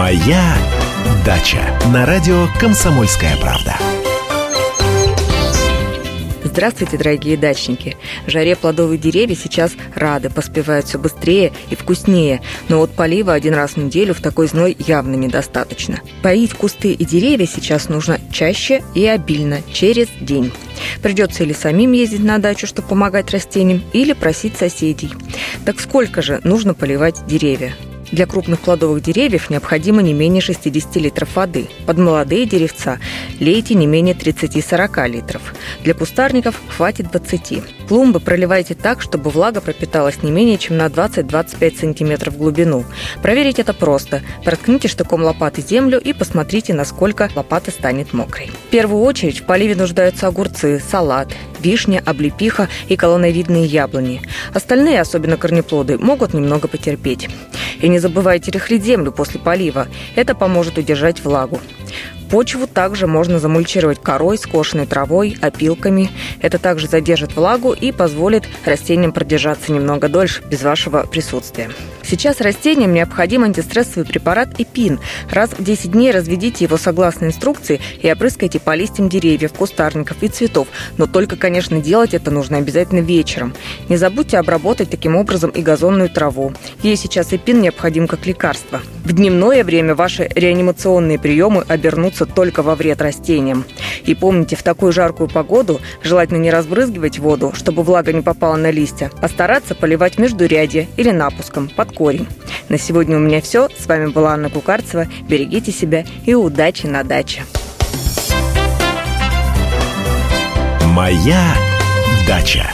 Моя дача на радио Комсомольская правда. Здравствуйте, дорогие дачники! Жаре плодовые деревья сейчас рады, поспевают все быстрее и вкуснее, но вот полива один раз в неделю в такой зной явно недостаточно. Поить кусты и деревья сейчас нужно чаще и обильно, через день. Придется или самим ездить на дачу, чтобы помогать растениям, или просить соседей. Так сколько же нужно поливать деревья? Для крупных плодовых деревьев необходимо не менее 60 литров воды. Под молодые деревца лейте не менее 30-40 литров. Для кустарников хватит 20. Клумбы проливайте так, чтобы влага пропиталась не менее чем на 20-25 см в глубину. Проверить это просто. Проткните штыком лопаты землю и посмотрите, насколько лопата станет мокрой. В первую очередь в поливе нуждаются огурцы, салат, вишня, облепиха и колоновидные яблони. Остальные, особенно корнеплоды, могут немного потерпеть. И не забывайте рыхлить землю после полива. Это поможет удержать влагу. Почву также можно замульчировать корой, скошенной травой, опилками. Это также задержит влагу и позволит растениям продержаться немного дольше без вашего присутствия. Сейчас растениям необходим антистрессовый препарат Эпин. Раз в 10 дней разведите его согласно инструкции и опрыскайте по листьям деревьев, кустарников и цветов. Но только, конечно, делать это нужно обязательно вечером. Не забудьте обработать таким образом и газонную траву. Ей сейчас Эпин необходим как лекарство. В дневное время ваши реанимационные приемы обернутся только во вред растениям. И помните, в такую жаркую погоду желательно не разбрызгивать воду, чтобы влага не попала на листья, а стараться поливать междурядье или напуском под корень. На сегодня у меня все. С вами была Анна Кукарцева. Берегите себя и удачи на даче. Моя дача.